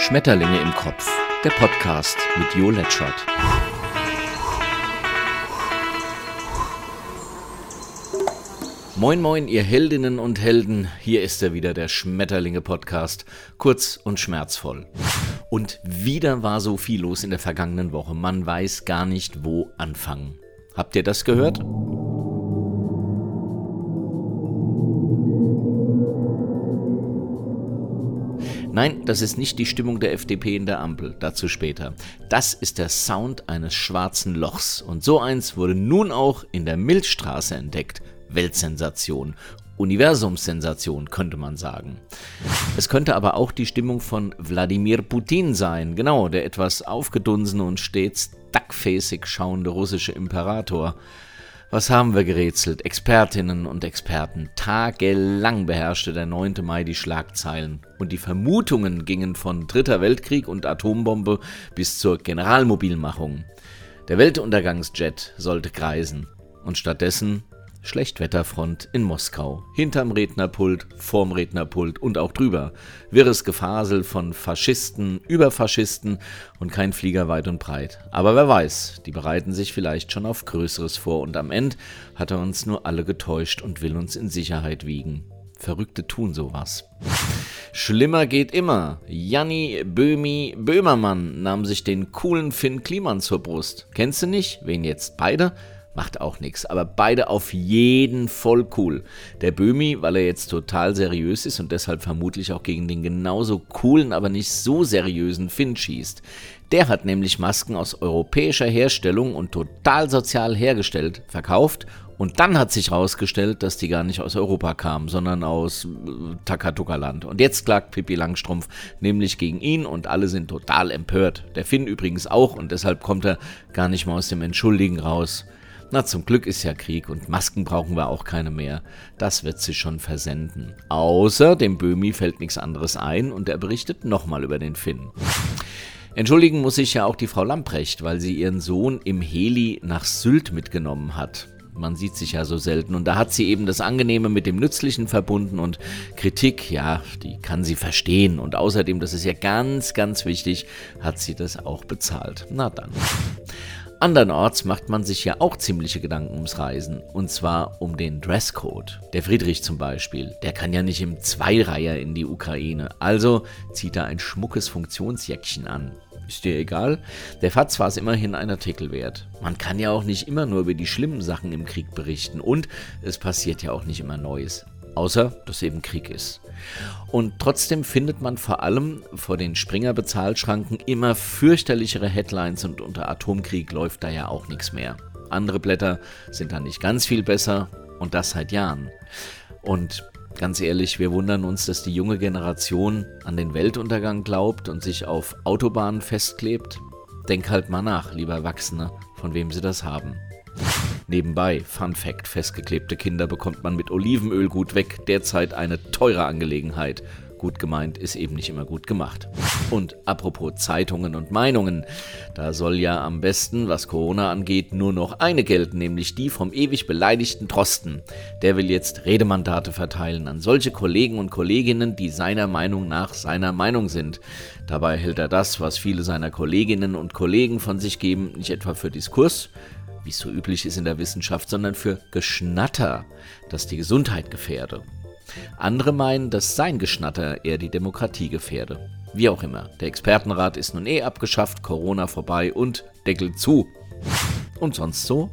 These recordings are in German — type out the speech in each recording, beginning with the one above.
Schmetterlinge im Kopf, der Podcast mit Jo Letschert. Moin moin, ihr Heldinnen und Helden, hier ist er wieder, der Schmetterlinge Podcast, kurz und schmerzvoll. Und wieder war so viel los in der vergangenen Woche, man weiß gar nicht, wo anfangen. Habt ihr das gehört? Nein, das ist nicht die Stimmung der FDP in der Ampel, dazu später. Das ist der Sound eines schwarzen Lochs. Und so eins wurde nun auch in der Milchstraße entdeckt. Weltsensation. Universumssensation, könnte man sagen. Es könnte aber auch die Stimmung von Wladimir Putin sein, genau, der etwas aufgedunsene und stets duckfacig schauende russische Imperator. Was haben wir gerätselt? Expertinnen und Experten. Tagelang beherrschte der 9. Mai die Schlagzeilen. Und die Vermutungen gingen von Dritter Weltkrieg und Atombombe bis zur Generalmobilmachung. Der Weltuntergangsjet sollte kreisen. Und stattdessen Schlechtwetterfront in Moskau. Hinterm Rednerpult, vorm Rednerpult und auch drüber. Wirres Gefasel von Faschisten über Faschisten und kein Flieger weit und breit. Aber wer weiß, die bereiten sich vielleicht schon auf Größeres vor und am Ende hat er uns nur alle getäuscht und will uns in Sicherheit wiegen. Verrückte tun sowas. Schlimmer geht immer. Janni Böhmi Böhmermann nahm sich den coolen Finn Kliman zur Brust. Kennst du nicht? Wen jetzt? Beide? Macht auch nichts. Aber beide auf jeden voll cool. Der Böhmi, weil er jetzt total seriös ist und deshalb vermutlich auch gegen den genauso coolen, aber nicht so seriösen Finn schießt. Der hat nämlich Masken aus europäischer Herstellung und total sozial hergestellt, verkauft und dann hat sich herausgestellt, dass die gar nicht aus Europa kamen, sondern aus äh, Takatuka-Land. Und jetzt klagt Pippi Langstrumpf nämlich gegen ihn und alle sind total empört. Der Finn übrigens auch und deshalb kommt er gar nicht mal aus dem Entschuldigen raus. Na, zum Glück ist ja Krieg und Masken brauchen wir auch keine mehr. Das wird sich schon versenden. Außer dem Böhmi fällt nichts anderes ein und er berichtet nochmal über den Finn. Entschuldigen muss sich ja auch die Frau Lamprecht, weil sie ihren Sohn im Heli nach Sylt mitgenommen hat. Man sieht sich ja so selten und da hat sie eben das Angenehme mit dem Nützlichen verbunden und Kritik, ja, die kann sie verstehen und außerdem, das ist ja ganz, ganz wichtig, hat sie das auch bezahlt. Na dann. Andernorts macht man sich ja auch ziemliche Gedanken ums Reisen. Und zwar um den Dresscode. Der Friedrich zum Beispiel, der kann ja nicht im Zweireiher in die Ukraine. Also zieht er ein schmuckes Funktionsjäckchen an. Ist dir egal? Der Fatz war es immerhin ein Artikel wert. Man kann ja auch nicht immer nur über die schlimmen Sachen im Krieg berichten. Und es passiert ja auch nicht immer Neues. Außer, dass eben Krieg ist. Und trotzdem findet man vor allem vor den Springer-Bezahlschranken immer fürchterlichere Headlines und unter Atomkrieg läuft da ja auch nichts mehr. Andere Blätter sind dann nicht ganz viel besser und das seit Jahren. Und ganz ehrlich, wir wundern uns, dass die junge Generation an den Weltuntergang glaubt und sich auf Autobahnen festklebt. Denk halt mal nach, lieber Erwachsene, von wem sie das haben. Nebenbei, Fun Fact, festgeklebte Kinder bekommt man mit Olivenöl gut weg, derzeit eine teure Angelegenheit. Gut gemeint ist eben nicht immer gut gemacht. Und apropos Zeitungen und Meinungen, da soll ja am besten, was Corona angeht, nur noch eine gelten, nämlich die vom ewig beleidigten Drosten. Der will jetzt Redemandate verteilen an solche Kollegen und Kolleginnen, die seiner Meinung nach seiner Meinung sind. Dabei hält er das, was viele seiner Kolleginnen und Kollegen von sich geben, nicht etwa für Diskurs, wie es so üblich ist in der Wissenschaft, sondern für Geschnatter, das die Gesundheit gefährde. Andere meinen, dass sein Geschnatter eher die Demokratie gefährde. Wie auch immer, der Expertenrat ist nun eh abgeschafft, Corona vorbei und Deckel zu. Und sonst so?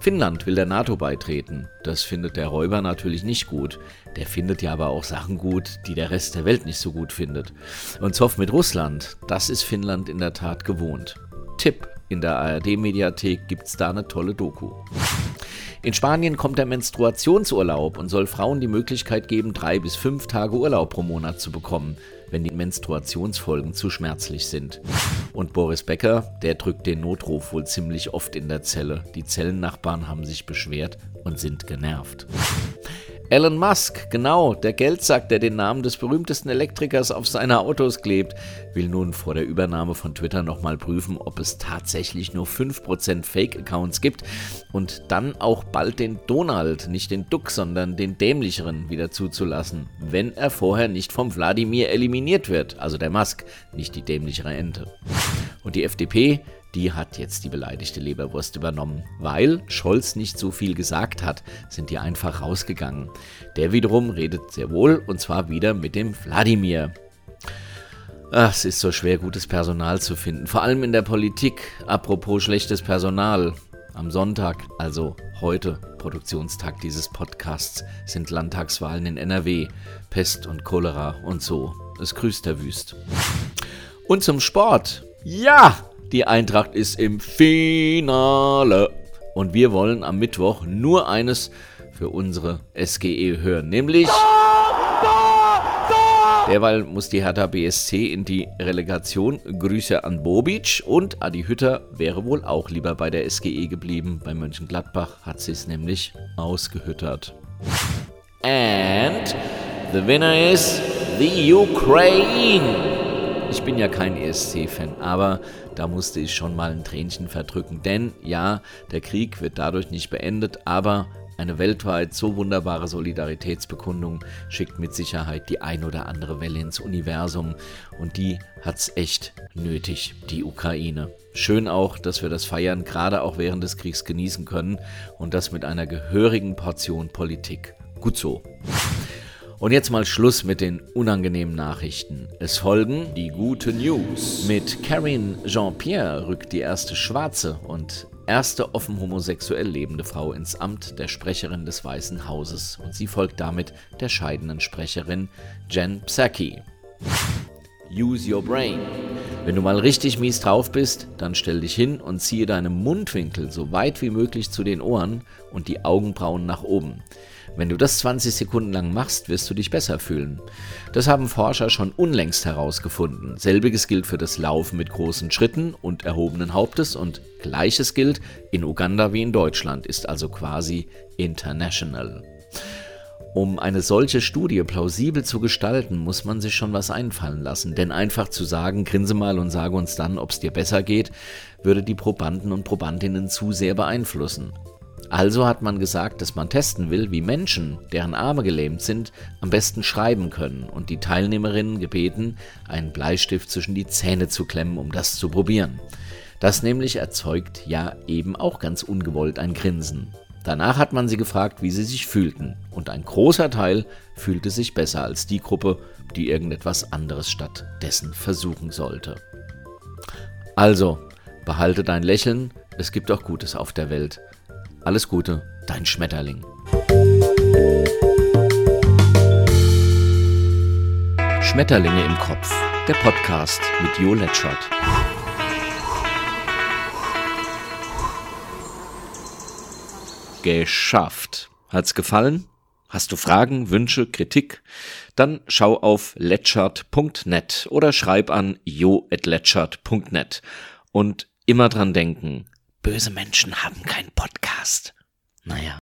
Finnland will der NATO beitreten. Das findet der Räuber natürlich nicht gut. Der findet ja aber auch Sachen gut, die der Rest der Welt nicht so gut findet. Und Zoff mit Russland, das ist Finnland in der Tat gewohnt. Tipp, in der ARD-Mediathek gibt es da eine tolle Doku. In Spanien kommt der Menstruationsurlaub und soll Frauen die Möglichkeit geben, drei bis fünf Tage Urlaub pro Monat zu bekommen, wenn die Menstruationsfolgen zu schmerzlich sind. Und Boris Becker, der drückt den Notruf wohl ziemlich oft in der Zelle. Die Zellennachbarn haben sich beschwert und sind genervt. Elon Musk, genau, der Geldsack, der den Namen des berühmtesten Elektrikers auf seine Autos klebt, will nun vor der Übernahme von Twitter nochmal prüfen, ob es tatsächlich nur 5% Fake-Accounts gibt und dann auch bald den Donald, nicht den Duck, sondern den dämlicheren wieder zuzulassen, wenn er vorher nicht vom Wladimir eliminiert wird, also der Musk, nicht die dämlichere Ente. Und die FDP, die hat jetzt die beleidigte Leberwurst übernommen. Weil Scholz nicht so viel gesagt hat, sind die einfach rausgegangen. Der wiederum redet sehr wohl und zwar wieder mit dem Wladimir. Ach, es ist so schwer, gutes Personal zu finden, vor allem in der Politik. Apropos schlechtes Personal. Am Sonntag, also heute, Produktionstag dieses Podcasts, sind Landtagswahlen in NRW. Pest und Cholera und so. Es grüßt der Wüst. Und zum Sport. Ja, die Eintracht ist im Finale. Und wir wollen am Mittwoch nur eines für unsere SGE hören, nämlich... Derweil muss die Hertha BSC in die Relegation. Grüße an Bobic und Adi Hütter wäre wohl auch lieber bei der SGE geblieben. Bei Mönchengladbach hat sie es nämlich ausgehüttert. And the winner is the Ukraine. Ich bin ja kein ESC-Fan, aber da musste ich schon mal ein Tränchen verdrücken. Denn ja, der Krieg wird dadurch nicht beendet, aber eine weltweit so wunderbare Solidaritätsbekundung schickt mit Sicherheit die ein oder andere Welle ins Universum und die hat's echt nötig, die Ukraine. Schön auch, dass wir das Feiern gerade auch während des Kriegs genießen können und das mit einer gehörigen Portion Politik. Gut so. Und jetzt mal Schluss mit den unangenehmen Nachrichten. Es folgen die gute News. Mit Karine Jean-Pierre rückt die erste schwarze und erste offen homosexuell lebende Frau ins Amt der Sprecherin des Weißen Hauses und sie folgt damit der scheidenden Sprecherin Jen Psaki. Use your brain. Wenn du mal richtig mies drauf bist, dann stell dich hin und ziehe deine Mundwinkel so weit wie möglich zu den Ohren und die Augenbrauen nach oben. Wenn du das 20 Sekunden lang machst, wirst du dich besser fühlen. Das haben Forscher schon unlängst herausgefunden. Selbiges gilt für das Laufen mit großen Schritten und erhobenen Hauptes und gleiches gilt in Uganda wie in Deutschland, ist also quasi international. Um eine solche Studie plausibel zu gestalten, muss man sich schon was einfallen lassen, denn einfach zu sagen, grinse mal und sage uns dann, ob es dir besser geht, würde die Probanden und Probandinnen zu sehr beeinflussen. Also hat man gesagt, dass man testen will, wie Menschen, deren Arme gelähmt sind, am besten schreiben können und die Teilnehmerinnen gebeten, einen Bleistift zwischen die Zähne zu klemmen, um das zu probieren. Das nämlich erzeugt ja eben auch ganz ungewollt ein Grinsen. Danach hat man sie gefragt, wie sie sich fühlten, und ein großer Teil fühlte sich besser als die Gruppe, die irgendetwas anderes stattdessen versuchen sollte. Also, behalte dein Lächeln, es gibt auch Gutes auf der Welt. Alles Gute, dein Schmetterling. Schmetterlinge im Kopf, der Podcast mit Jo Letschert. Geschafft. Hat's gefallen? Hast du Fragen, Wünsche, Kritik? Dann schau auf letschert.net oder schreib an jo.letschert.net. Und immer dran denken, böse Menschen haben keinen Podcast. Naja.